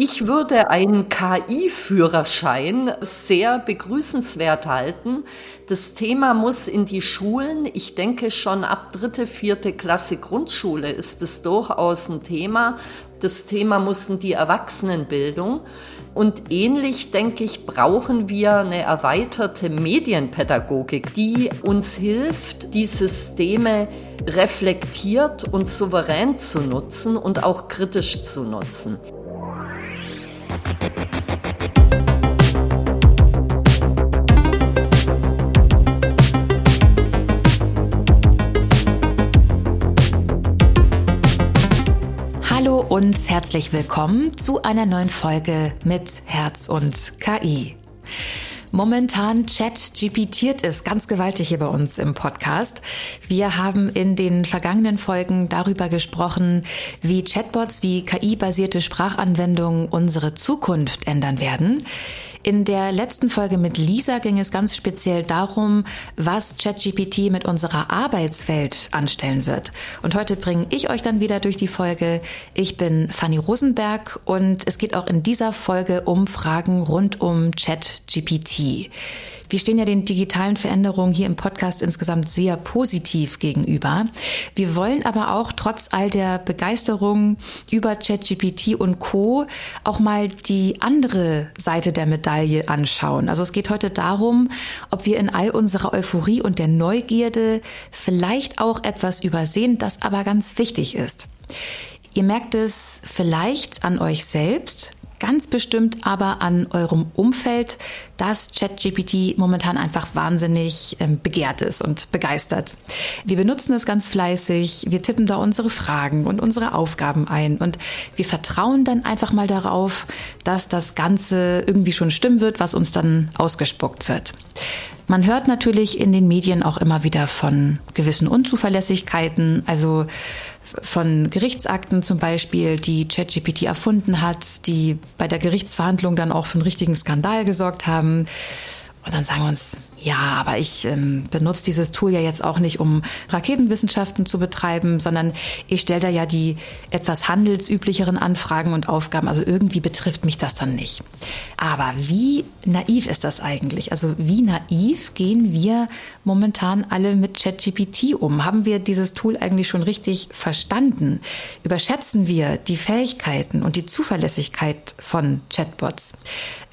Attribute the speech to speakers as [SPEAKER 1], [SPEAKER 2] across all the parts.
[SPEAKER 1] Ich würde einen KI-Führerschein sehr begrüßenswert halten. Das Thema muss in die Schulen. Ich denke schon ab dritte, vierte Klasse Grundschule ist es durchaus ein Thema. Das Thema muss in die Erwachsenenbildung. Und ähnlich, denke ich, brauchen wir eine erweiterte Medienpädagogik, die uns hilft, die Systeme reflektiert und souverän zu nutzen und auch kritisch zu nutzen.
[SPEAKER 2] Hallo und herzlich willkommen zu einer neuen Folge mit Herz und KI. Momentan chat-GPTiert es ganz gewaltig hier bei uns im Podcast. Wir haben in den vergangenen Folgen darüber gesprochen, wie Chatbots, wie KI-basierte Sprachanwendungen unsere Zukunft ändern werden. In der letzten Folge mit Lisa ging es ganz speziell darum, was ChatGPT mit unserer Arbeitswelt anstellen wird. Und heute bringe ich euch dann wieder durch die Folge. Ich bin Fanny Rosenberg und es geht auch in dieser Folge um Fragen rund um ChatGPT. Wir stehen ja den digitalen Veränderungen hier im Podcast insgesamt sehr positiv gegenüber. Wir wollen aber auch trotz all der Begeisterung über ChatGPT und Co. auch mal die andere Seite der Medaille anschauen. Also es geht heute darum, ob wir in all unserer Euphorie und der Neugierde vielleicht auch etwas übersehen, das aber ganz wichtig ist. Ihr merkt es vielleicht an euch selbst, ganz bestimmt aber an eurem Umfeld, dass ChatGPT momentan einfach wahnsinnig ähm, begehrt ist und begeistert. Wir benutzen es ganz fleißig, wir tippen da unsere Fragen und unsere Aufgaben ein und wir vertrauen dann einfach mal darauf, dass das Ganze irgendwie schon stimmen wird, was uns dann ausgespuckt wird. Man hört natürlich in den Medien auch immer wieder von gewissen Unzuverlässigkeiten, also von Gerichtsakten zum Beispiel, die ChatGPT erfunden hat, die bei der Gerichtsverhandlung dann auch für einen richtigen Skandal gesorgt haben. Und dann sagen wir uns, ja, aber ich ähm, benutze dieses Tool ja jetzt auch nicht, um Raketenwissenschaften zu betreiben, sondern ich stelle da ja die etwas handelsüblicheren Anfragen und Aufgaben. Also irgendwie betrifft mich das dann nicht. Aber wie naiv ist das eigentlich? Also wie naiv gehen wir momentan alle mit ChatGPT um? Haben wir dieses Tool eigentlich schon richtig verstanden? Überschätzen wir die Fähigkeiten und die Zuverlässigkeit von Chatbots?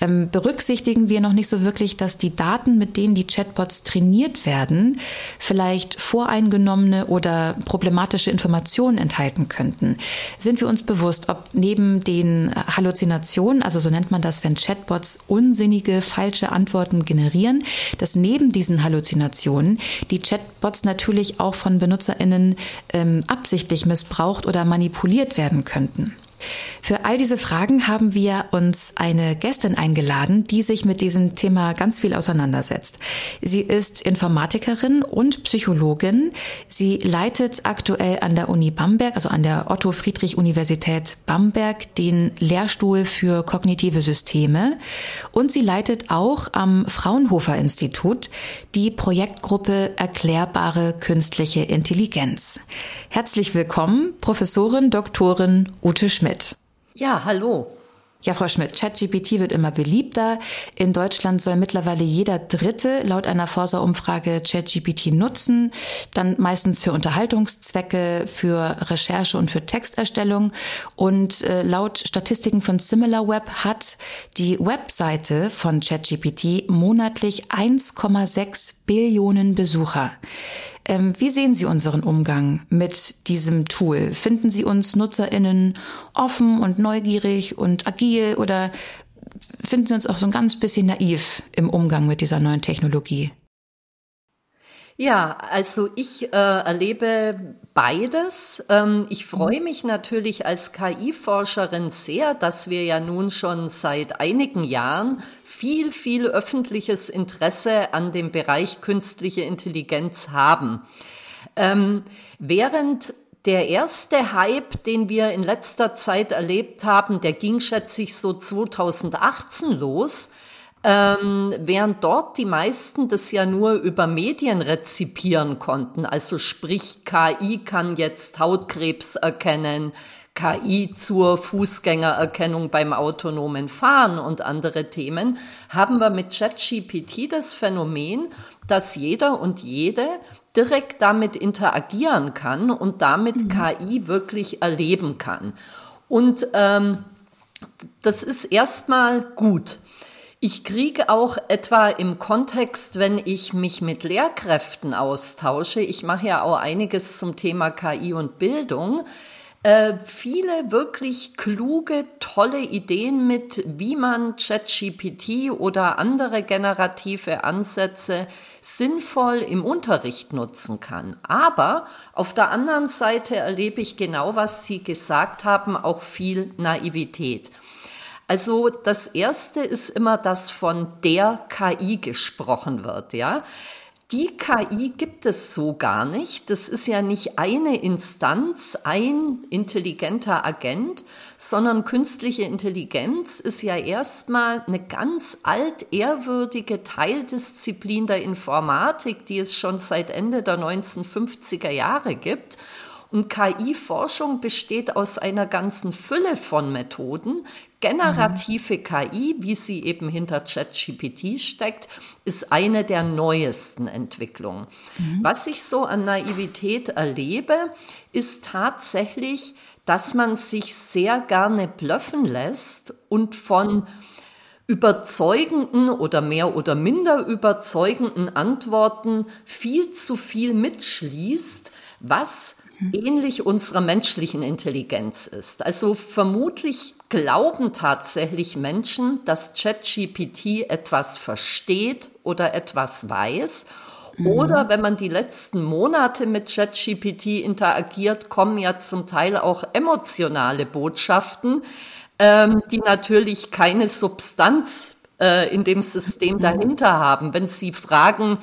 [SPEAKER 2] Ähm, berücksichtigen wir noch nicht so wirklich, dass die Daten, mit denen die Chatbots trainiert werden, vielleicht voreingenommene oder problematische Informationen enthalten könnten. Sind wir uns bewusst, ob neben den Halluzinationen, also so nennt man das, wenn Chatbots unsinnige, falsche Antworten generieren, dass neben diesen Halluzinationen die Chatbots natürlich auch von BenutzerInnen ähm, absichtlich missbraucht oder manipuliert werden könnten. Für all diese Fragen haben wir uns eine Gästin eingeladen, die sich mit diesem Thema ganz viel auseinandersetzt. Sie ist Informatikerin und Psychologin. Sie leitet aktuell an der Uni Bamberg, also an der Otto Friedrich Universität Bamberg, den Lehrstuhl für kognitive Systeme. Und sie leitet auch am Fraunhofer Institut die Projektgruppe Erklärbare künstliche Intelligenz. Herzlich willkommen, Professorin Doktorin Ute Schmidt. Schmidt.
[SPEAKER 1] Ja, hallo.
[SPEAKER 2] Ja, Frau Schmidt, ChatGPT wird immer beliebter. In Deutschland soll mittlerweile jeder Dritte laut einer Forsa-Umfrage ChatGPT nutzen. Dann meistens für Unterhaltungszwecke, für Recherche und für Texterstellung. Und äh, laut Statistiken von SimilarWeb hat die Webseite von ChatGPT monatlich 1,6 Billionen Besucher. Ähm, wie sehen Sie unseren Umgang mit diesem Tool? Finden Sie uns NutzerInnen offen und neugierig und agil oder finden Sie uns auch so ein ganz bisschen naiv im Umgang mit dieser neuen Technologie?
[SPEAKER 1] Ja, also ich äh, erlebe beides. Ähm, ich freue mich natürlich als KI-Forscherin sehr, dass wir ja nun schon seit einigen Jahren viel, viel öffentliches Interesse an dem Bereich künstliche Intelligenz haben. Ähm, während der erste Hype, den wir in letzter Zeit erlebt haben, der ging schätzlich so 2018 los, ähm, während dort die meisten das ja nur über Medien rezipieren konnten. Also sprich, KI kann jetzt Hautkrebs erkennen, KI zur Fußgängererkennung beim autonomen Fahren und andere Themen, haben wir mit ChatGPT das Phänomen, dass jeder und jede direkt damit interagieren kann und damit mhm. KI wirklich erleben kann. Und ähm, das ist erstmal gut. Ich kriege auch etwa im Kontext, wenn ich mich mit Lehrkräften austausche, ich mache ja auch einiges zum Thema KI und Bildung, äh, viele wirklich kluge, tolle Ideen mit, wie man ChatGPT oder andere generative Ansätze sinnvoll im Unterricht nutzen kann. Aber auf der anderen Seite erlebe ich genau, was Sie gesagt haben, auch viel Naivität. Also das erste ist immer, dass von der KI gesprochen wird, ja. Die KI gibt es so gar nicht. Das ist ja nicht eine Instanz, ein intelligenter Agent, sondern künstliche Intelligenz ist ja erstmal eine ganz altehrwürdige Teildisziplin der Informatik, die es schon seit Ende der 1950er Jahre gibt und KI-Forschung besteht aus einer ganzen Fülle von Methoden. Generative mhm. KI, wie sie eben hinter ChatGPT steckt, ist eine der neuesten Entwicklungen. Mhm. Was ich so an Naivität erlebe, ist tatsächlich, dass man sich sehr gerne blöffen lässt und von überzeugenden oder mehr oder minder überzeugenden Antworten viel zu viel mitschließt, was ähnlich unserer menschlichen Intelligenz ist. Also vermutlich glauben tatsächlich Menschen, dass ChatGPT etwas versteht oder etwas weiß. Mhm. Oder wenn man die letzten Monate mit ChatGPT interagiert, kommen ja zum Teil auch emotionale Botschaften, ähm, die natürlich keine Substanz äh, in dem System mhm. dahinter haben. Wenn Sie fragen,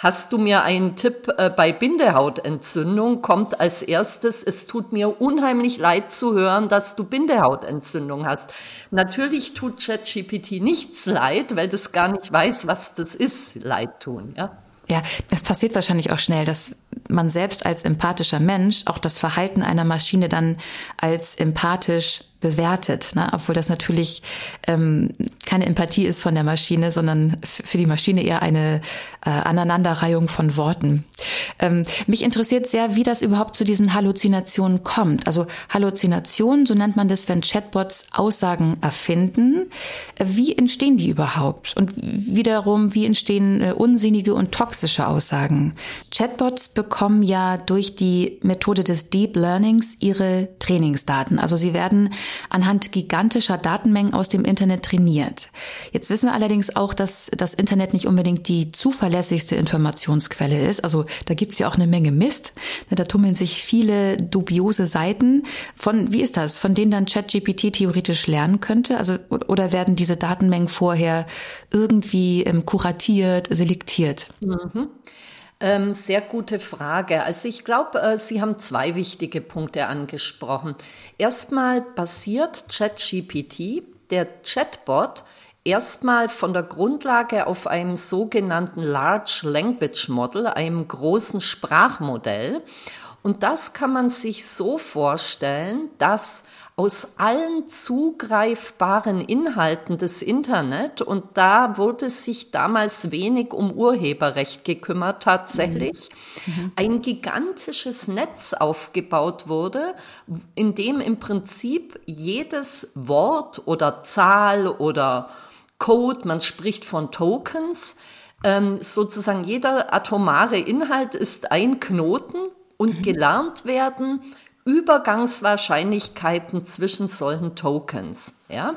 [SPEAKER 1] Hast du mir einen Tipp äh, bei Bindehautentzündung? Kommt als erstes, es tut mir unheimlich leid zu hören, dass du Bindehautentzündung hast. Natürlich tut ChatGPT nichts leid, weil das gar nicht weiß, was das ist, Leid tun, ja.
[SPEAKER 2] Ja, das passiert wahrscheinlich auch schnell, dass man selbst als empathischer Mensch auch das Verhalten einer Maschine dann als empathisch bewertet, ne? obwohl das natürlich ähm, keine Empathie ist von der Maschine, sondern für die Maschine eher eine äh, Aneinanderreihung von Worten. Ähm, mich interessiert sehr, wie das überhaupt zu diesen Halluzinationen kommt. Also Halluzinationen, so nennt man das, wenn Chatbots Aussagen erfinden. Wie entstehen die überhaupt? Und wiederum, wie entstehen äh, unsinnige und toxische Aussagen? Chatbots bekommen ja durch die Methode des Deep Learnings ihre Trainingsdaten. Also sie werden anhand gigantischer Datenmengen aus dem Internet trainiert. Jetzt wissen wir allerdings auch, dass das Internet nicht unbedingt die zuverlässigste Informationsquelle ist. Also da gibt es ja auch eine Menge Mist. Da tummeln sich viele dubiose Seiten. Von, wie ist das? Von denen dann ChatGPT theoretisch lernen könnte? Also, oder werden diese Datenmengen vorher irgendwie ähm, kuratiert, selektiert?
[SPEAKER 1] Mhm. Ähm, sehr gute Frage. Also ich glaube, äh, Sie haben zwei wichtige Punkte angesprochen. Erstmal basiert ChatGPT, der Chatbot, erstmal von der Grundlage auf einem sogenannten Large Language Model, einem großen Sprachmodell. Und das kann man sich so vorstellen, dass aus allen zugreifbaren Inhalten des Internet und da wurde sich damals wenig um Urheberrecht gekümmert tatsächlich, mhm. ein gigantisches Netz aufgebaut wurde, in dem im Prinzip jedes Wort oder Zahl oder Code, man spricht von Tokens, ähm, sozusagen jeder atomare Inhalt ist ein Knoten und mhm. gelernt werden Übergangswahrscheinlichkeiten zwischen solchen Tokens. Ja?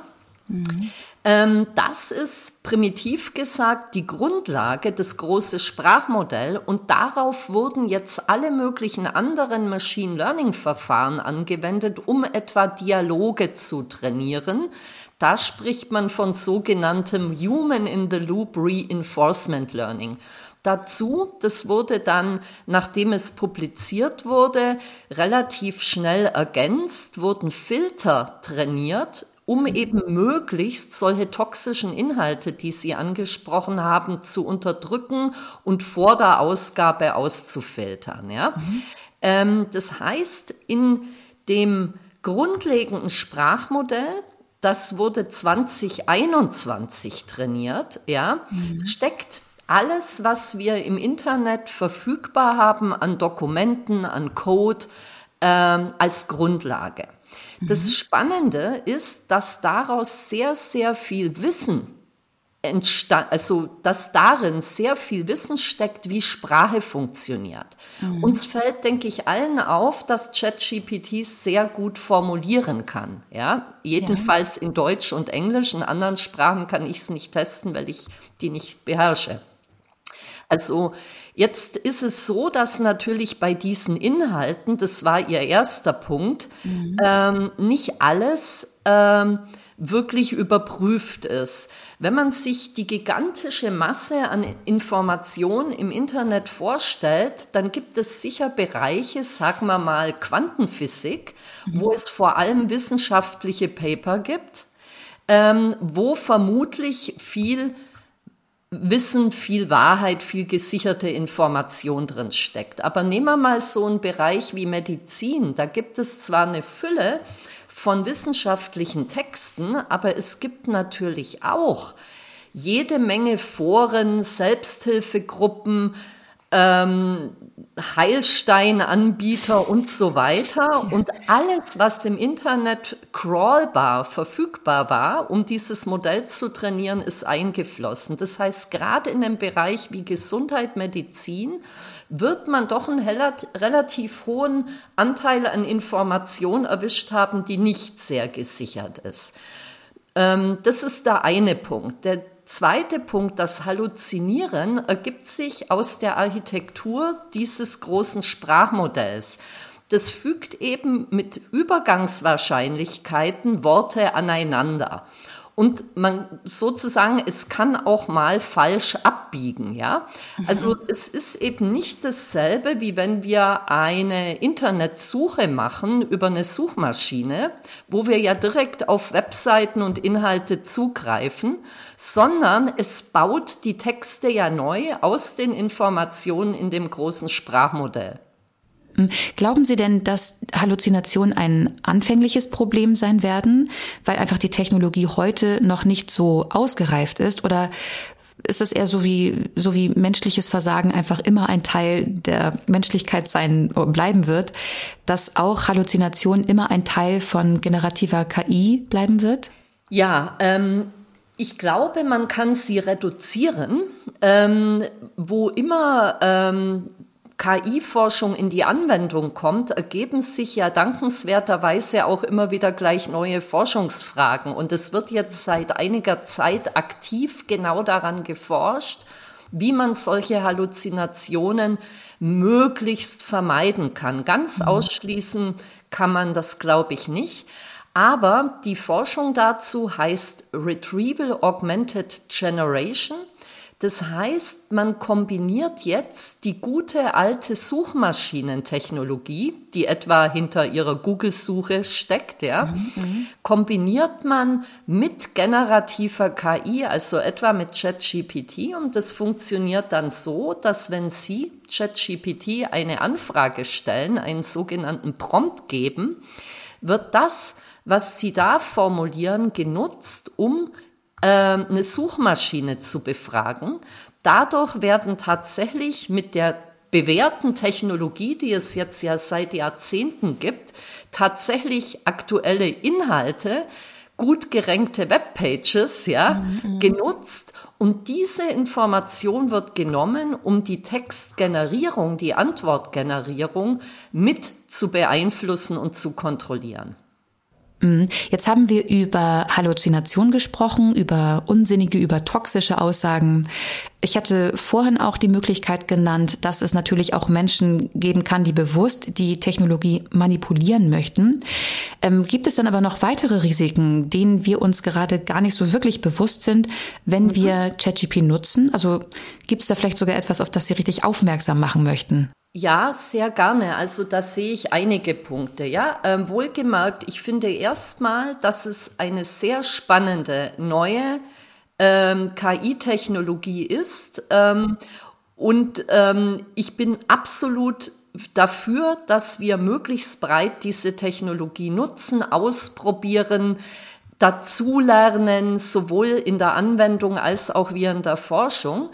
[SPEAKER 1] Mhm. Ähm, das ist primitiv gesagt die Grundlage des großen Sprachmodells und darauf wurden jetzt alle möglichen anderen Machine Learning Verfahren angewendet, um etwa Dialoge zu trainieren. Da spricht man von sogenanntem Human in the Loop Reinforcement Learning. Dazu, das wurde dann, nachdem es publiziert wurde, relativ schnell ergänzt, wurden Filter trainiert, um eben möglichst solche toxischen Inhalte, die Sie angesprochen haben, zu unterdrücken und vor der Ausgabe auszufiltern. Ja? Mhm. Ähm, das heißt, in dem grundlegenden Sprachmodell, das wurde 2021 trainiert, ja, mhm. steckt alles, was wir im Internet verfügbar haben an Dokumenten, an Code, ähm, als Grundlage. Das mhm. Spannende ist, dass daraus sehr, sehr viel Wissen entstand, also dass darin sehr viel Wissen steckt, wie Sprache funktioniert. Mhm. Uns fällt, denke ich, allen auf, dass ChatGPT sehr gut formulieren kann. Ja, jedenfalls ja. in Deutsch und Englisch. In anderen Sprachen kann ich es nicht testen, weil ich die nicht beherrsche. Also jetzt ist es so, dass natürlich bei diesen Inhalten, das war Ihr erster Punkt, mhm. ähm, nicht alles ähm, wirklich überprüft ist. Wenn man sich die gigantische Masse an Informationen im Internet vorstellt, dann gibt es sicher Bereiche, sagen wir mal Quantenphysik, mhm. wo es vor allem wissenschaftliche Paper gibt, ähm, wo vermutlich viel Wissen, viel Wahrheit, viel gesicherte Information drin steckt. Aber nehmen wir mal so einen Bereich wie Medizin. Da gibt es zwar eine Fülle von wissenschaftlichen Texten, aber es gibt natürlich auch jede Menge Foren, Selbsthilfegruppen, ähm, Heilsteinanbieter und so weiter. Und alles, was im Internet crawlbar verfügbar war, um dieses Modell zu trainieren, ist eingeflossen. Das heißt, gerade in dem Bereich wie Gesundheit, Medizin, wird man doch einen relativ hohen Anteil an Information erwischt haben, die nicht sehr gesichert ist. Ähm, das ist der eine Punkt. Der zweite Punkt, das Halluzinieren, ergibt sich aus der Architektur dieses großen Sprachmodells. Das fügt eben mit Übergangswahrscheinlichkeiten Worte aneinander. Und man sozusagen, es kann auch mal falsch abbiegen, ja. Also mhm. es ist eben nicht dasselbe, wie wenn wir eine Internetsuche machen über eine Suchmaschine, wo wir ja direkt auf Webseiten und Inhalte zugreifen, sondern es baut die Texte ja neu aus den Informationen in dem großen Sprachmodell.
[SPEAKER 2] Glauben Sie denn, dass Halluzinationen ein anfängliches Problem sein werden, weil einfach die Technologie heute noch nicht so ausgereift ist? Oder ist es eher so wie, so wie menschliches Versagen einfach immer ein Teil der Menschlichkeit sein, bleiben wird, dass auch Halluzination immer ein Teil von generativer KI bleiben wird?
[SPEAKER 1] Ja, ähm, ich glaube, man kann sie reduzieren, ähm, wo immer ähm, KI-Forschung in die Anwendung kommt, ergeben sich ja dankenswerterweise auch immer wieder gleich neue Forschungsfragen. Und es wird jetzt seit einiger Zeit aktiv genau daran geforscht, wie man solche Halluzinationen möglichst vermeiden kann. Ganz mhm. ausschließen kann man das, glaube ich, nicht. Aber die Forschung dazu heißt Retrieval Augmented Generation. Das heißt, man kombiniert jetzt die gute alte Suchmaschinentechnologie, die etwa hinter ihrer Google-Suche steckt, ja, mhm, mhm, kombiniert man mit generativer KI, also etwa mit ChatGPT. Und das funktioniert dann so, dass wenn Sie ChatGPT eine Anfrage stellen, einen sogenannten Prompt geben, wird das, was Sie da formulieren, genutzt, um eine Suchmaschine zu befragen. Dadurch werden tatsächlich mit der bewährten Technologie, die es jetzt ja seit Jahrzehnten gibt, tatsächlich aktuelle Inhalte, gut gerankte Webpages, ja, mhm. genutzt. Und diese Information wird genommen, um die Textgenerierung, die Antwortgenerierung mit zu beeinflussen und zu kontrollieren.
[SPEAKER 2] Mhm. Jetzt haben wir über Halluzination gesprochen, über unsinnige, über toxische Aussagen. Ich hatte vorhin auch die Möglichkeit genannt, dass es natürlich auch Menschen geben kann, die bewusst die Technologie manipulieren möchten. Ähm, gibt es dann aber noch weitere Risiken, denen wir uns gerade gar nicht so wirklich bewusst sind, wenn mhm. wir ChatGP nutzen? Also gibt es da vielleicht sogar etwas, auf das Sie richtig aufmerksam machen möchten?
[SPEAKER 1] Ja, sehr gerne. Also da sehe ich einige Punkte. Ja, ähm, wohlgemerkt, ich finde erstmal, dass es eine sehr spannende neue ähm, KI-Technologie ist. Ähm, und ähm, ich bin absolut dafür, dass wir möglichst breit diese Technologie nutzen, ausprobieren, dazulernen, sowohl in der Anwendung als auch wir in der Forschung.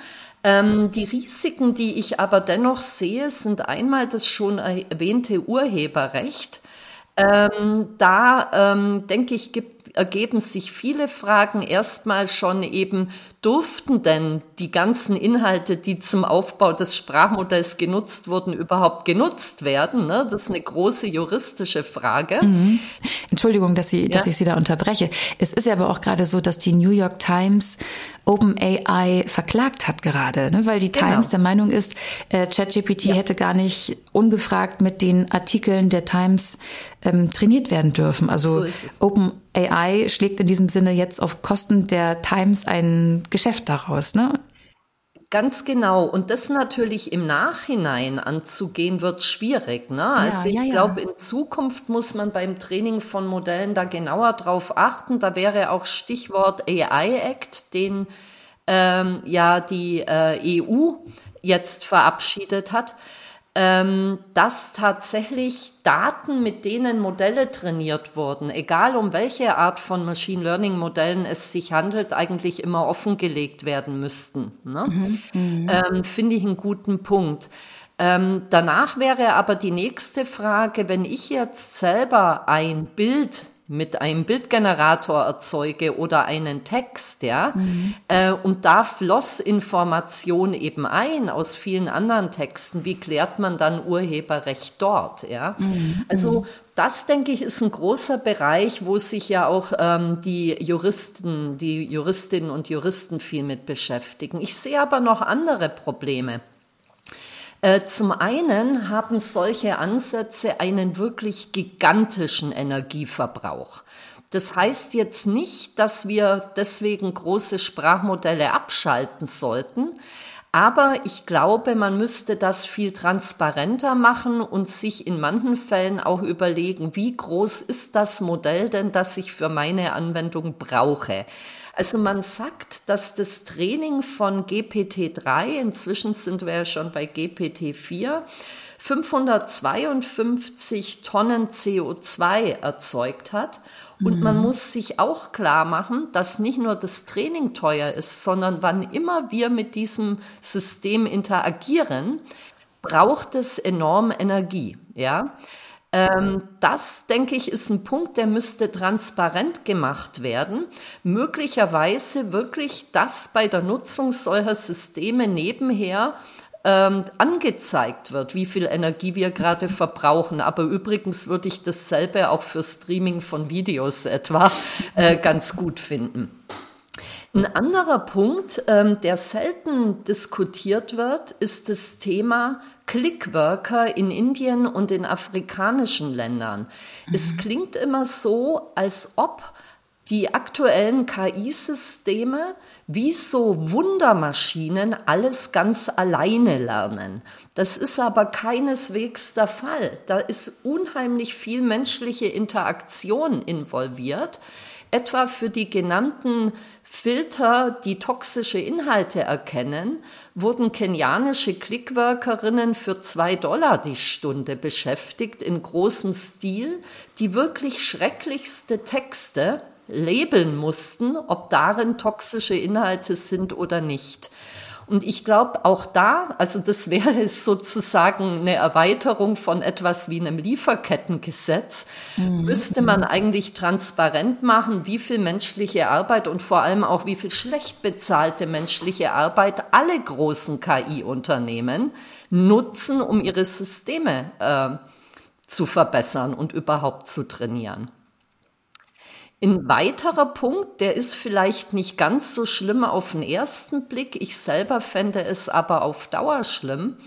[SPEAKER 1] Ähm, die Risiken, die ich aber dennoch sehe, sind einmal das schon erwähnte Urheberrecht. Ähm, da ähm, denke ich, gibt ergeben sich viele Fragen. Erstmal schon eben, durften denn die ganzen Inhalte, die zum Aufbau des Sprachmodells genutzt wurden, überhaupt genutzt werden? Ne? Das ist eine große juristische Frage. Mhm.
[SPEAKER 2] Entschuldigung, dass, Sie, ja. dass ich Sie da unterbreche. Es ist ja aber auch gerade so, dass die New York Times OpenAI verklagt hat gerade, ne? weil die genau. Times der Meinung ist, äh, ChatGPT ja. hätte gar nicht ungefragt mit den Artikeln der Times ähm, trainiert werden dürfen. Also so OpenAI schlägt in diesem Sinne jetzt auf Kosten der Times ein Geschäft daraus. Ne?
[SPEAKER 1] Ganz genau. Und das natürlich im Nachhinein anzugehen, wird schwierig. Ne? Also ja, ich ja, glaube, ja. in Zukunft muss man beim Training von Modellen da genauer drauf achten. Da wäre auch Stichwort AI Act, den ähm, ja die äh, EU jetzt verabschiedet hat dass tatsächlich Daten, mit denen Modelle trainiert wurden, egal um welche Art von Machine Learning Modellen es sich handelt, eigentlich immer offengelegt werden müssten. Ne? Mhm. Mhm. Ähm, Finde ich einen guten Punkt. Ähm, danach wäre aber die nächste Frage, wenn ich jetzt selber ein Bild mit einem Bildgenerator erzeuge oder einen Text, ja, mhm. äh, und da floss Information eben ein aus vielen anderen Texten. Wie klärt man dann Urheberrecht dort, ja? Mhm. Also das, denke ich, ist ein großer Bereich, wo sich ja auch ähm, die Juristen, die Juristinnen und Juristen viel mit beschäftigen. Ich sehe aber noch andere Probleme. Äh, zum einen haben solche Ansätze einen wirklich gigantischen Energieverbrauch. Das heißt jetzt nicht, dass wir deswegen große Sprachmodelle abschalten sollten, aber ich glaube, man müsste das viel transparenter machen und sich in manchen Fällen auch überlegen, wie groß ist das Modell denn, das ich für meine Anwendung brauche. Also man sagt, dass das Training von GPT-3, inzwischen sind wir ja schon bei GPT-4, 552 Tonnen CO2 erzeugt hat. Und mhm. man muss sich auch klar machen, dass nicht nur das Training teuer ist, sondern wann immer wir mit diesem System interagieren, braucht es enorm Energie. Ja, ähm, das, denke ich, ist ein Punkt, der müsste transparent gemacht werden. Möglicherweise wirklich das bei der Nutzung solcher Systeme nebenher ähm, angezeigt wird, wie viel Energie wir gerade verbrauchen. Aber übrigens würde ich dasselbe auch für Streaming von Videos etwa äh, ganz gut finden. Ein anderer Punkt, ähm, der selten diskutiert wird, ist das Thema Clickworker in Indien und in afrikanischen Ländern. Mhm. Es klingt immer so, als ob die aktuellen KI-Systeme wie so Wundermaschinen alles ganz alleine lernen. Das ist aber keineswegs der Fall. Da ist unheimlich viel menschliche Interaktion involviert etwa für die genannten Filter, die toxische Inhalte erkennen, wurden kenianische Clickworkerinnen für zwei Dollar die Stunde beschäftigt in großem Stil, die wirklich schrecklichste Texte labeln mussten, ob darin toxische Inhalte sind oder nicht. Und ich glaube auch da, also das wäre sozusagen eine Erweiterung von etwas wie einem Lieferkettengesetz, mhm. müsste man eigentlich transparent machen, wie viel menschliche Arbeit und vor allem auch wie viel schlecht bezahlte menschliche Arbeit alle großen KI-Unternehmen nutzen, um ihre Systeme äh, zu verbessern und überhaupt zu trainieren. Ein weiterer Punkt, der ist vielleicht nicht ganz so schlimm auf den ersten Blick, ich selber fände es aber auf Dauer schlimm,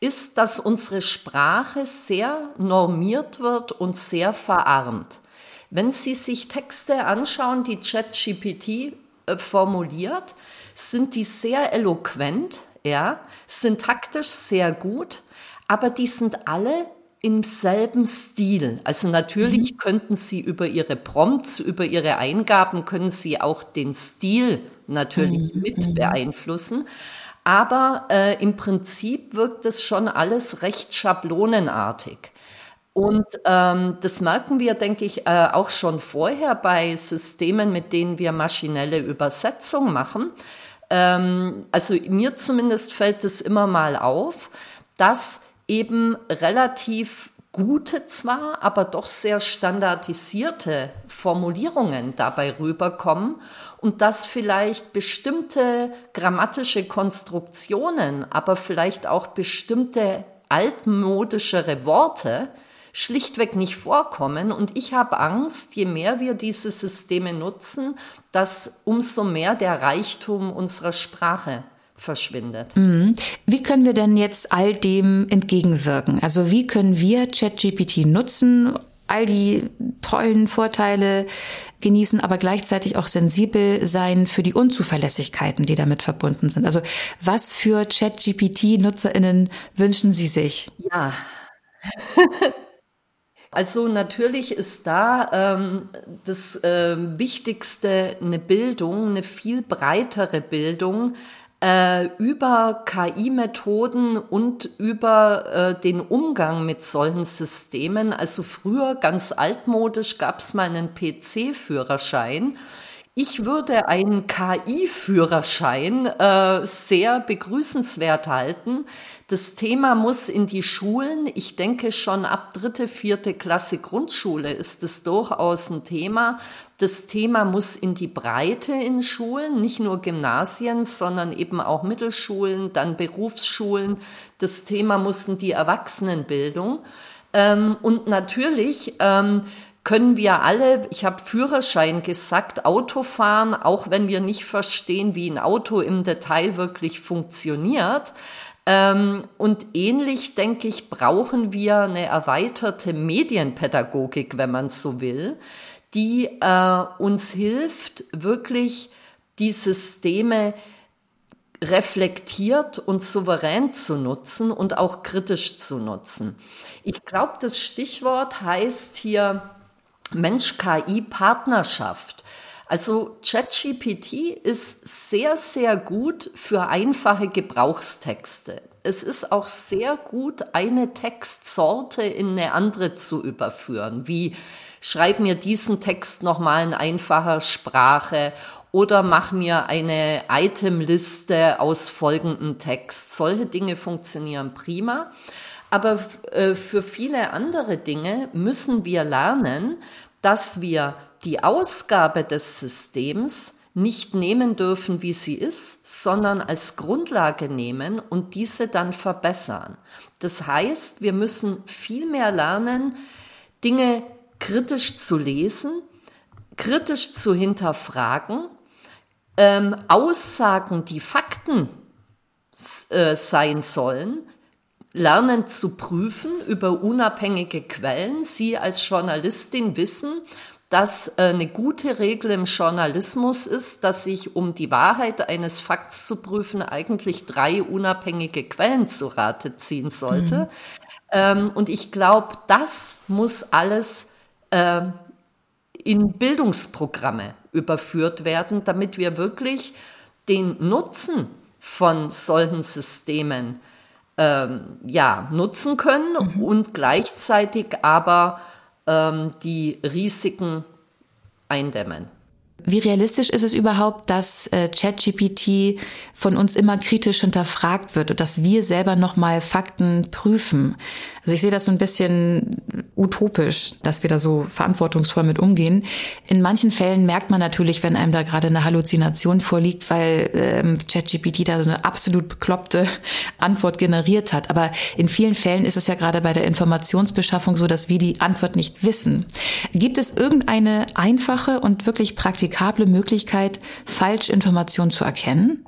[SPEAKER 1] ist, dass unsere Sprache sehr normiert wird und sehr verarmt. Wenn Sie sich Texte anschauen, die ChatGPT äh, formuliert, sind die sehr eloquent, ja, sind taktisch sehr gut, aber die sind alle im selben Stil. Also natürlich mhm. könnten Sie über Ihre Prompts, über Ihre Eingaben, können Sie auch den Stil natürlich mhm. mit mhm. beeinflussen. Aber äh, im Prinzip wirkt es schon alles recht schablonenartig. Und ähm, das merken wir, denke ich, äh, auch schon vorher bei Systemen, mit denen wir maschinelle Übersetzung machen. Ähm, also mir zumindest fällt es immer mal auf, dass eben relativ gute zwar, aber doch sehr standardisierte Formulierungen dabei rüberkommen und dass vielleicht bestimmte grammatische Konstruktionen, aber vielleicht auch bestimmte altmodischere Worte schlichtweg nicht vorkommen. Und ich habe Angst, je mehr wir diese Systeme nutzen, dass umso mehr der Reichtum unserer Sprache verschwindet.
[SPEAKER 2] Mhm. Wie können wir denn jetzt all dem entgegenwirken? Also wie können wir ChatGPT nutzen, all die tollen Vorteile genießen, aber gleichzeitig auch sensibel sein für die Unzuverlässigkeiten, die damit verbunden sind? Also was für ChatGPT-Nutzerinnen wünschen Sie sich?
[SPEAKER 1] Ja. Also natürlich ist da ähm, das äh, Wichtigste eine Bildung, eine viel breitere Bildung äh, über KI-Methoden und über äh, den Umgang mit solchen Systemen. Also früher, ganz altmodisch, gab es mal einen PC-Führerschein. Ich würde einen KI-Führerschein äh, sehr begrüßenswert halten. Das Thema muss in die Schulen. Ich denke schon ab dritte, vierte Klasse Grundschule ist es durchaus ein Thema. Das Thema muss in die Breite in Schulen, nicht nur Gymnasien, sondern eben auch Mittelschulen, dann Berufsschulen. Das Thema muss in die Erwachsenenbildung. Ähm, und natürlich ähm, können wir alle, ich habe Führerschein gesagt, Auto fahren, auch wenn wir nicht verstehen, wie ein Auto im Detail wirklich funktioniert. Ähm, und ähnlich, denke ich, brauchen wir eine erweiterte Medienpädagogik, wenn man so will, die äh, uns hilft, wirklich die Systeme reflektiert und souverän zu nutzen und auch kritisch zu nutzen. Ich glaube, das Stichwort heißt hier Mensch-KI-Partnerschaft. Also ChatGPT ist sehr, sehr gut für einfache Gebrauchstexte. Es ist auch sehr gut, eine Textsorte in eine andere zu überführen, wie schreib mir diesen Text nochmal in einfacher Sprache oder mach mir eine Itemliste aus folgendem Text. Solche Dinge funktionieren prima. Aber äh, für viele andere Dinge müssen wir lernen, dass wir die Ausgabe des Systems nicht nehmen dürfen, wie sie ist, sondern als Grundlage nehmen und diese dann verbessern. Das heißt, wir müssen viel mehr lernen, Dinge kritisch zu lesen, kritisch zu hinterfragen, ähm, Aussagen, die Fakten äh, sein sollen, lernen zu prüfen über unabhängige Quellen. Sie als Journalistin wissen, dass äh, eine gute Regel im Journalismus ist, dass ich, um die Wahrheit eines Fakts zu prüfen, eigentlich drei unabhängige Quellen zu Rate ziehen sollte. Mhm. Ähm, und ich glaube, das muss alles äh, in Bildungsprogramme überführt werden, damit wir wirklich den Nutzen von solchen Systemen ähm, ja, nutzen können mhm. und gleichzeitig aber ähm, die Risiken eindämmen.
[SPEAKER 2] Wie realistisch ist es überhaupt, dass äh, ChatGPT von uns immer kritisch hinterfragt wird und dass wir selber nochmal Fakten prüfen? Also ich sehe das so ein bisschen utopisch, dass wir da so verantwortungsvoll mit umgehen. In manchen Fällen merkt man natürlich, wenn einem da gerade eine Halluzination vorliegt, weil ähm, ChatGPT da so eine absolut bekloppte Antwort generiert hat. Aber in vielen Fällen ist es ja gerade bei der Informationsbeschaffung so, dass wir die Antwort nicht wissen. Gibt es irgendeine einfache und wirklich praktikable Möglichkeit, Falschinformationen zu erkennen?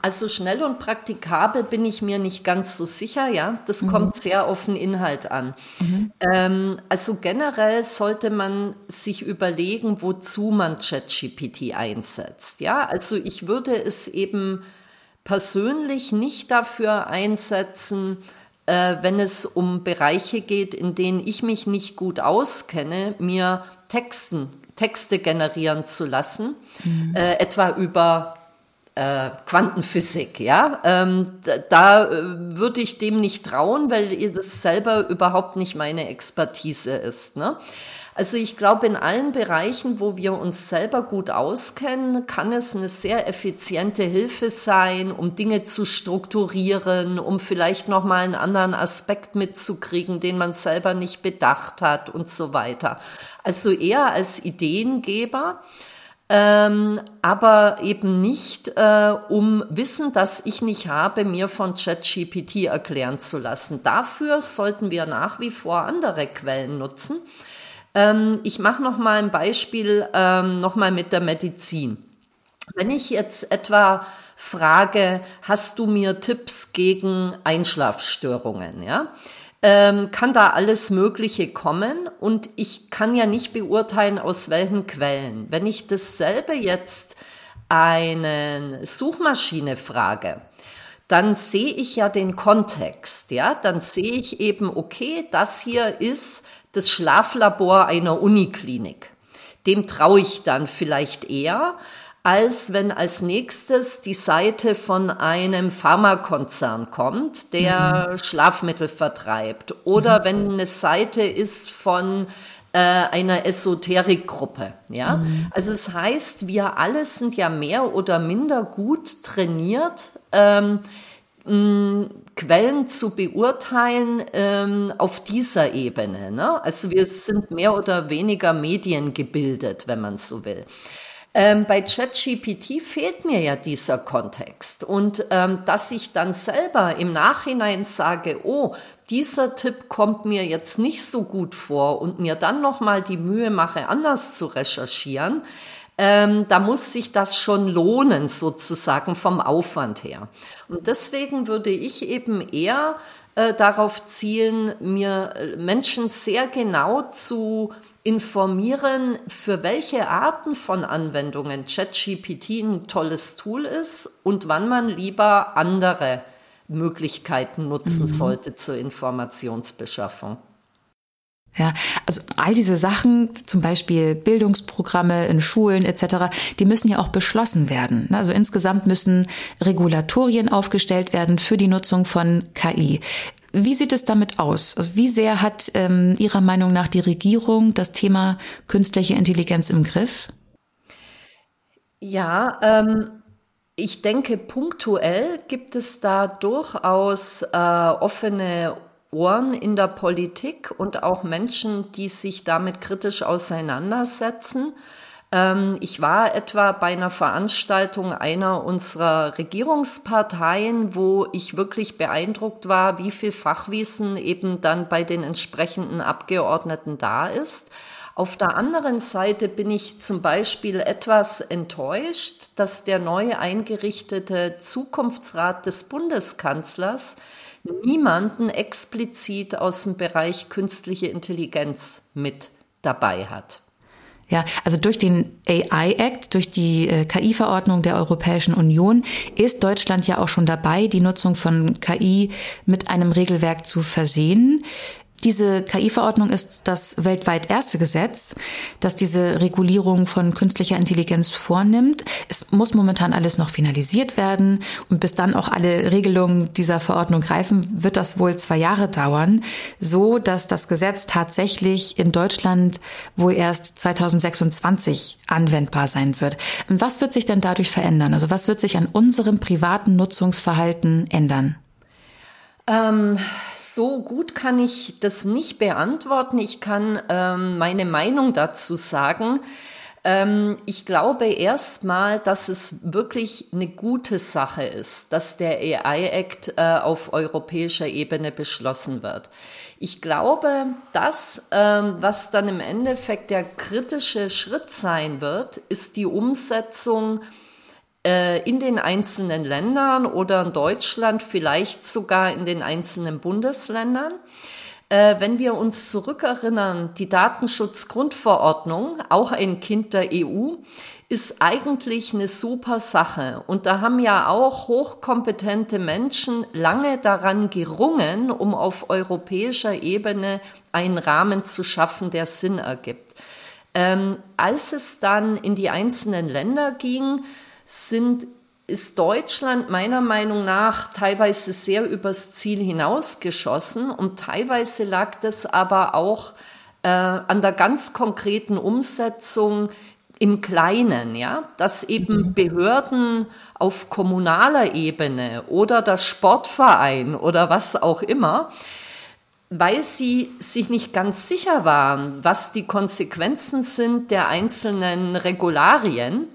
[SPEAKER 1] Also schnell und praktikabel bin ich mir nicht ganz so sicher, ja. Das mhm. kommt sehr auf den Inhalt an. Mhm. Ähm, also generell sollte man sich überlegen, wozu man ChatGPT einsetzt. Ja, also ich würde es eben persönlich nicht dafür einsetzen, äh, wenn es um Bereiche geht, in denen ich mich nicht gut auskenne, mir Texten, Texte generieren zu lassen, mhm. äh, etwa über äh, Quantenphysik, ja. Ähm, da, da äh, würde ich dem nicht trauen, weil das selber überhaupt nicht meine Expertise ist. Ne? Also ich glaube, in allen Bereichen, wo wir uns selber gut auskennen, kann es eine sehr effiziente Hilfe sein, um Dinge zu strukturieren, um vielleicht noch mal einen anderen Aspekt mitzukriegen, den man selber nicht bedacht hat und so weiter. Also eher als Ideengeber. Ähm, aber eben nicht, äh, um Wissen, das ich nicht habe, mir von ChatGPT erklären zu lassen. Dafür sollten wir nach wie vor andere Quellen nutzen. Ähm, ich mache noch mal ein Beispiel ähm, noch mal mit der Medizin. Wenn ich jetzt etwa frage, hast du mir Tipps gegen Einschlafstörungen, ja? Ähm, kann da alles Mögliche kommen und ich kann ja nicht beurteilen, aus welchen Quellen. Wenn ich dasselbe jetzt eine Suchmaschine frage, dann sehe ich ja den Kontext, ja, dann sehe ich eben, okay, das hier ist das Schlaflabor einer Uniklinik. Dem traue ich dann vielleicht eher, als wenn als nächstes die Seite von einem Pharmakonzern kommt, der mhm. Schlafmittel vertreibt. Oder mhm. wenn eine Seite ist von äh, einer Esoterikgruppe. Ja? Mhm. Also es heißt, wir alle sind ja mehr oder minder gut trainiert, ähm, mh, Quellen zu beurteilen ähm, auf dieser Ebene. Ne? Also wir sind mehr oder weniger mediengebildet, wenn man so will. Ähm, bei ChatGPT fehlt mir ja dieser Kontext und ähm, dass ich dann selber im Nachhinein sage, oh, dieser Tipp kommt mir jetzt nicht so gut vor und mir dann noch mal die Mühe mache, anders zu recherchieren, ähm, da muss sich das schon lohnen, sozusagen vom Aufwand her. Und deswegen würde ich eben eher äh, darauf zielen, mir äh, Menschen sehr genau zu informieren, für welche Arten von Anwendungen ChatGPT ein tolles Tool ist und wann man lieber andere Möglichkeiten nutzen mhm. sollte zur Informationsbeschaffung.
[SPEAKER 2] Ja, also all diese Sachen, zum Beispiel Bildungsprogramme in Schulen etc., die müssen ja auch beschlossen werden. Also insgesamt müssen Regulatorien aufgestellt werden für die Nutzung von KI. Wie sieht es damit aus? Also wie sehr hat ähm, Ihrer Meinung nach die Regierung das Thema künstliche Intelligenz im Griff?
[SPEAKER 1] Ja, ähm, ich denke, punktuell gibt es da durchaus äh, offene Ohren in der Politik und auch Menschen, die sich damit kritisch auseinandersetzen. Ähm, ich war etwa bei einer Veranstaltung einer unserer Regierungsparteien, wo ich wirklich beeindruckt war, wie viel Fachwissen eben dann bei den entsprechenden Abgeordneten da ist. Auf der anderen Seite bin ich zum Beispiel etwas enttäuscht, dass der neu eingerichtete Zukunftsrat des Bundeskanzlers niemanden explizit aus dem Bereich künstliche Intelligenz mit dabei hat.
[SPEAKER 2] Ja, also durch den AI Act, durch die äh, KI-Verordnung der Europäischen Union ist Deutschland ja auch schon dabei, die Nutzung von KI mit einem Regelwerk zu versehen. Diese KI-Verordnung ist das weltweit erste Gesetz, das diese Regulierung von künstlicher Intelligenz vornimmt. Es muss momentan alles noch finalisiert werden und bis dann auch alle Regelungen dieser Verordnung greifen, wird das wohl zwei Jahre dauern, so dass das Gesetz tatsächlich in Deutschland wohl erst 2026 anwendbar sein wird. Was wird sich denn dadurch verändern? Also was wird sich an unserem privaten Nutzungsverhalten ändern?
[SPEAKER 1] Ähm, so gut kann ich das nicht beantworten. Ich kann ähm, meine Meinung dazu sagen. Ähm, ich glaube erstmal, dass es wirklich eine gute Sache ist, dass der AI-Act äh, auf europäischer Ebene beschlossen wird. Ich glaube, das, ähm, was dann im Endeffekt der kritische Schritt sein wird, ist die Umsetzung in den einzelnen Ländern oder in Deutschland, vielleicht sogar in den einzelnen Bundesländern. Äh, wenn wir uns zurückerinnern, die Datenschutzgrundverordnung, auch ein Kind der EU, ist eigentlich eine super Sache. Und da haben ja auch hochkompetente Menschen lange daran gerungen, um auf europäischer Ebene einen Rahmen zu schaffen, der Sinn ergibt. Ähm, als es dann in die einzelnen Länder ging, sind ist Deutschland meiner Meinung nach teilweise sehr übers Ziel hinausgeschossen und teilweise lag das aber auch äh, an der ganz konkreten Umsetzung im Kleinen, ja, dass eben mhm. Behörden auf kommunaler Ebene oder der Sportverein oder was auch immer, weil sie sich nicht ganz sicher waren, was die Konsequenzen sind der einzelnen Regularien,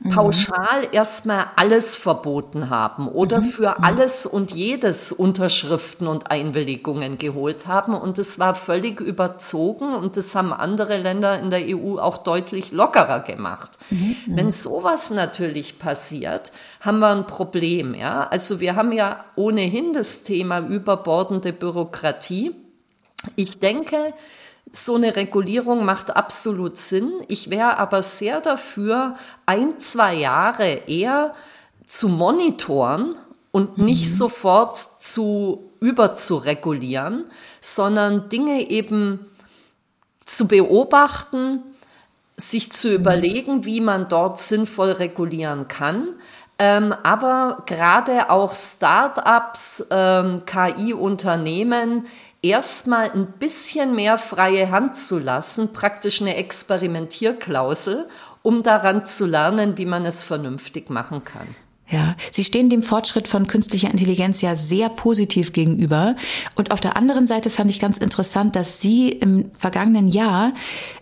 [SPEAKER 1] Mhm. pauschal erstmal alles verboten haben oder mhm. für mhm. alles und jedes Unterschriften und Einwilligungen geholt haben. Und es war völlig überzogen und das haben andere Länder in der EU auch deutlich lockerer gemacht. Mhm. Wenn sowas natürlich passiert, haben wir ein Problem. Ja? Also wir haben ja ohnehin das Thema überbordende Bürokratie. Ich denke, so eine Regulierung macht absolut Sinn. Ich wäre aber sehr dafür, ein, zwei Jahre eher zu monitoren und nicht mhm. sofort zu überzuregulieren, sondern Dinge eben zu beobachten, sich zu mhm. überlegen, wie man dort sinnvoll regulieren kann. Ähm, aber gerade auch Start-ups, ähm, KI-Unternehmen erstmal ein bisschen mehr freie Hand zu lassen, praktisch eine Experimentierklausel, um daran zu lernen, wie man es vernünftig machen kann.
[SPEAKER 2] Ja, Sie stehen dem Fortschritt von künstlicher Intelligenz ja sehr positiv gegenüber. Und auf der anderen Seite fand ich ganz interessant, dass Sie im vergangenen Jahr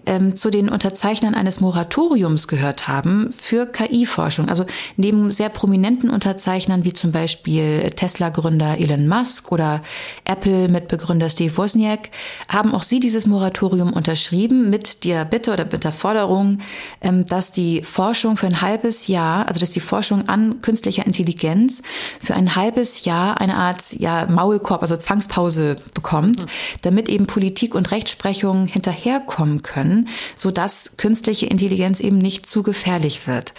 [SPEAKER 2] ähm, zu den Unterzeichnern eines Moratoriums gehört haben für KI-Forschung. Also neben sehr prominenten Unterzeichnern wie zum Beispiel Tesla-Gründer Elon Musk oder Apple-Mitbegründer Steve Wozniak haben auch Sie dieses Moratorium unterschrieben mit der Bitte oder mit der Forderung, ähm, dass die Forschung für ein halbes Jahr, also dass die Forschung an künstlicher Intelligenz für ein halbes Jahr eine Art ja, Maulkorb, also Zwangspause bekommt, damit eben Politik und Rechtsprechung hinterherkommen können, sodass künstliche Intelligenz eben nicht zu gefährlich wird.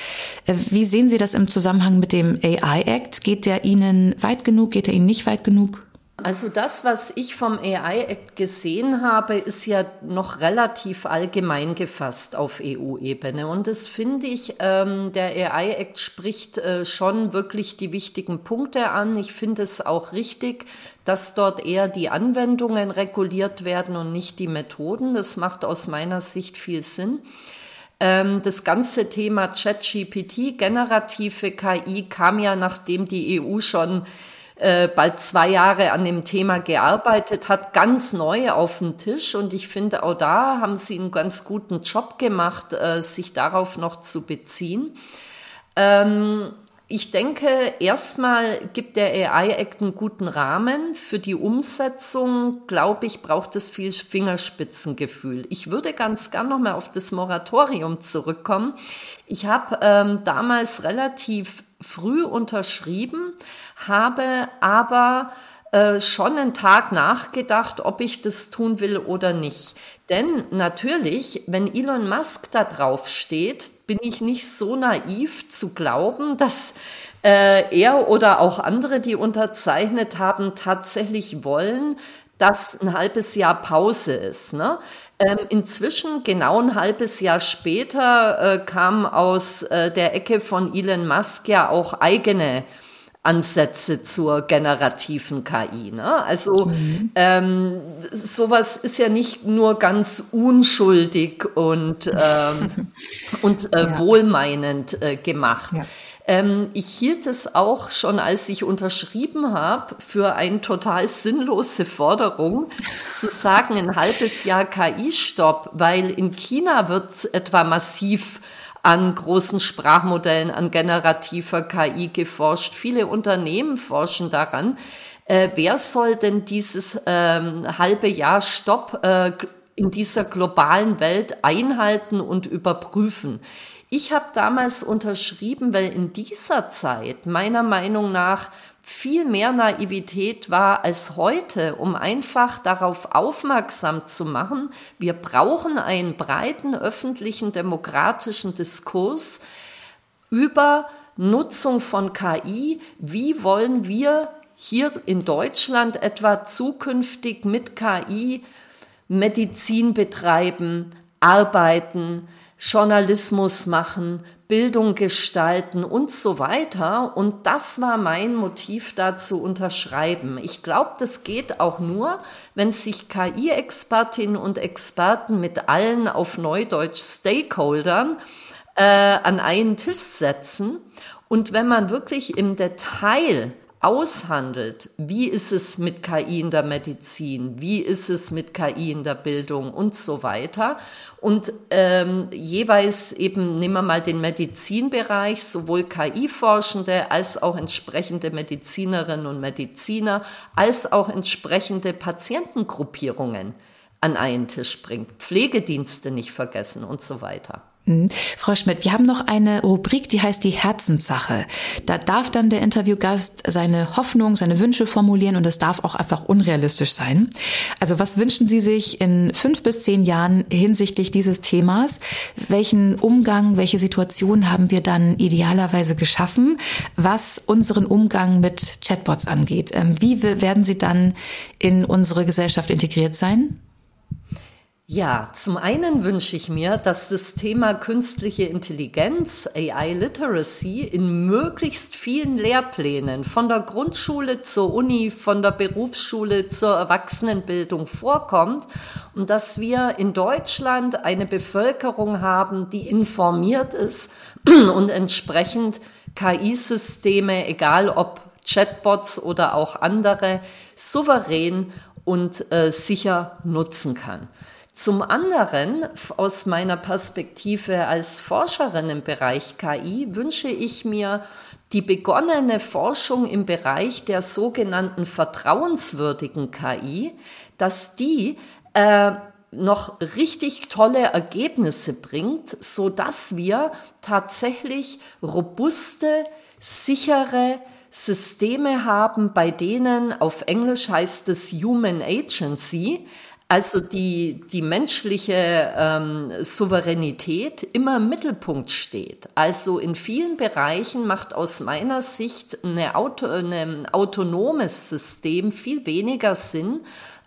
[SPEAKER 2] Äh, wie sehen Sie das im Zusammenhang mit dem AI Act? Geht der Ihnen weit genug? Geht er Ihnen nicht weit genug?
[SPEAKER 1] Also das, was ich vom AI Act gesehen habe, ist ja noch relativ allgemein gefasst auf EU-Ebene. Und das finde ich, ähm, der AI Act spricht äh, schon wirklich die wichtigen Punkte an. Ich finde es auch richtig, dass dort eher die Anwendungen reguliert werden und nicht die Methoden. Das macht aus meiner Sicht viel Sinn. Ähm, das ganze Thema ChatGPT, generative KI, kam ja, nachdem die EU schon äh, bald zwei Jahre an dem Thema gearbeitet hat, ganz neu auf den Tisch. Und ich finde, auch da haben sie einen ganz guten Job gemacht, äh, sich darauf noch zu beziehen. Ähm, ich denke, erstmal gibt der AI-Act einen guten Rahmen. Für die Umsetzung, glaube ich, braucht es viel Fingerspitzengefühl. Ich würde ganz gern nochmal auf das Moratorium zurückkommen. Ich habe ähm, damals relativ früh unterschrieben, habe aber äh, schon einen Tag nachgedacht, ob ich das tun will oder nicht. Denn natürlich, wenn Elon Musk da drauf steht, bin ich nicht so naiv zu glauben, dass äh, er oder auch andere, die unterzeichnet haben, tatsächlich wollen, dass ein halbes Jahr Pause ist. Ne? Ähm, inzwischen, genau ein halbes Jahr später, äh, kam aus äh, der Ecke von Elon Musk ja auch eigene Ansätze zur generativen KI. Ne? Also mhm. ähm, sowas ist ja nicht nur ganz unschuldig und, ähm, und äh, ja. wohlmeinend äh, gemacht. Ja. Ähm, ich hielt es auch schon, als ich unterschrieben habe, für eine total sinnlose Forderung, zu sagen, ein halbes Jahr KI-Stopp, weil in China wird etwa massiv an großen Sprachmodellen, an generativer KI geforscht. Viele Unternehmen forschen daran. Äh, wer soll denn dieses ähm, halbe Jahr Stopp äh, in dieser globalen Welt einhalten und überprüfen? Ich habe damals unterschrieben, weil in dieser Zeit meiner Meinung nach viel mehr Naivität war als heute, um einfach darauf aufmerksam zu machen, wir brauchen einen breiten öffentlichen demokratischen Diskurs über Nutzung von KI. Wie wollen wir hier in Deutschland etwa zukünftig mit KI Medizin betreiben, arbeiten, Journalismus machen, Bildung gestalten und so weiter. Und das war mein Motiv da zu unterschreiben. Ich glaube, das geht auch nur, wenn sich KI-Expertinnen und Experten mit allen auf Neudeutsch Stakeholdern äh, an einen Tisch setzen und wenn man wirklich im Detail aushandelt, wie ist es mit KI in der Medizin, wie ist es mit KI in der Bildung und so weiter. Und ähm, jeweils eben, nehmen wir mal den Medizinbereich, sowohl KI-Forschende als auch entsprechende Medizinerinnen und Mediziner, als auch entsprechende Patientengruppierungen an einen Tisch bringt, Pflegedienste nicht vergessen und so weiter.
[SPEAKER 2] Mhm. Frau Schmidt, wir haben noch eine Rubrik, die heißt die Herzenssache. Da darf dann der Interviewgast seine Hoffnung, seine Wünsche formulieren und es darf auch einfach unrealistisch sein. Also was wünschen Sie sich in fünf bis zehn Jahren hinsichtlich dieses Themas? Welchen Umgang, welche Situation haben wir dann idealerweise geschaffen, was unseren Umgang mit Chatbots angeht? Ähm, wie werden sie dann in unsere Gesellschaft integriert sein?
[SPEAKER 1] Ja, zum einen wünsche ich mir, dass das Thema künstliche Intelligenz, AI Literacy, in möglichst vielen Lehrplänen von der Grundschule zur Uni, von der Berufsschule zur Erwachsenenbildung vorkommt und dass wir in Deutschland eine Bevölkerung haben, die informiert ist und entsprechend KI-Systeme, egal ob Chatbots oder auch andere, souverän und äh, sicher nutzen kann. Zum anderen, aus meiner Perspektive als Forscherin im Bereich KI, wünsche ich mir die begonnene Forschung im Bereich der sogenannten vertrauenswürdigen KI, dass die äh, noch richtig tolle Ergebnisse bringt, so dass wir tatsächlich robuste, sichere Systeme haben, bei denen auf Englisch heißt es Human Agency, also die, die menschliche ähm, Souveränität immer im Mittelpunkt steht. Also in vielen Bereichen macht aus meiner Sicht eine Auto, ein autonomes System viel weniger Sinn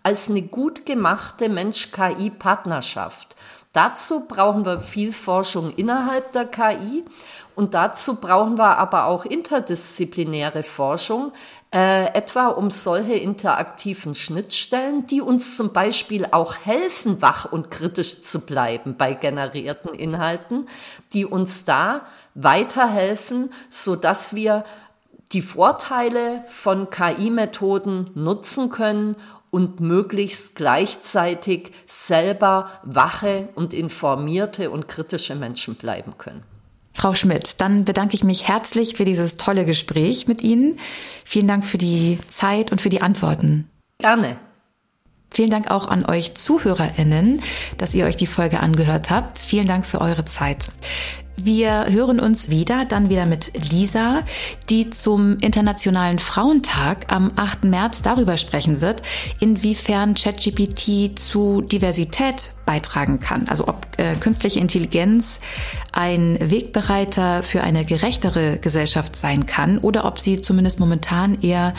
[SPEAKER 1] als eine gut gemachte Mensch-KI-Partnerschaft. Dazu brauchen wir viel Forschung innerhalb der KI und dazu brauchen wir aber auch interdisziplinäre Forschung, äh, etwa um solche interaktiven Schnittstellen, die uns zum Beispiel auch helfen, wach und kritisch zu bleiben bei generierten Inhalten, die uns da weiterhelfen, so dass wir die Vorteile von KI-Methoden nutzen können und möglichst gleichzeitig selber wache und informierte und kritische Menschen bleiben können.
[SPEAKER 2] Frau Schmidt, dann bedanke ich mich herzlich für dieses tolle Gespräch mit Ihnen. Vielen Dank für die Zeit und für die Antworten.
[SPEAKER 1] Gerne.
[SPEAKER 2] Vielen Dank auch an euch Zuhörerinnen, dass ihr euch die Folge angehört habt. Vielen Dank für eure Zeit. Wir hören uns wieder, dann wieder mit Lisa, die zum Internationalen Frauentag am 8. März darüber sprechen wird, inwiefern ChatGPT zu Diversität beitragen kann. Also ob äh, künstliche Intelligenz ein Wegbereiter für eine gerechtere Gesellschaft sein kann oder ob sie zumindest momentan eher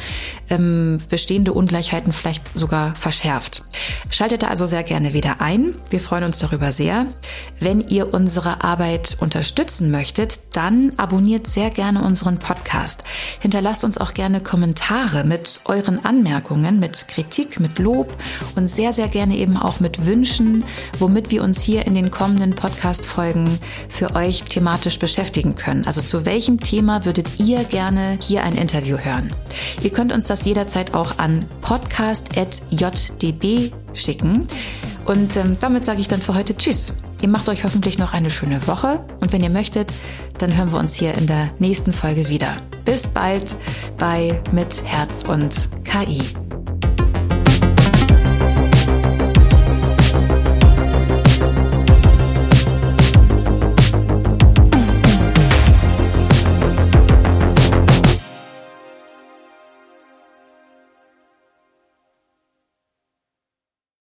[SPEAKER 2] ähm, bestehende Ungleichheiten vielleicht sogar verschärft. Schaltet da also sehr gerne wieder ein. Wir freuen uns darüber sehr. Wenn ihr unsere Arbeit unterstützen möchtet, dann abonniert sehr gerne unseren Podcast. Hinterlasst uns auch gerne Kommentare mit euren Anmerkungen, mit Kritik, mit Lob und sehr, sehr gerne eben auch mit Wünschen, womit wir uns hier in den kommenden Podcast-Folgen für euch thematisch beschäftigen können. Also zu welchem Thema würdet ihr gerne hier ein Interview hören? Ihr könnt uns das jederzeit auch an podcast.jdb schicken. Und ähm, damit sage ich dann für heute Tschüss. Ihr macht euch hoffentlich noch eine schöne Woche und wenn ihr möchtet, dann hören wir uns hier in der nächsten Folge wieder. Bis bald bei Mit Herz und KI.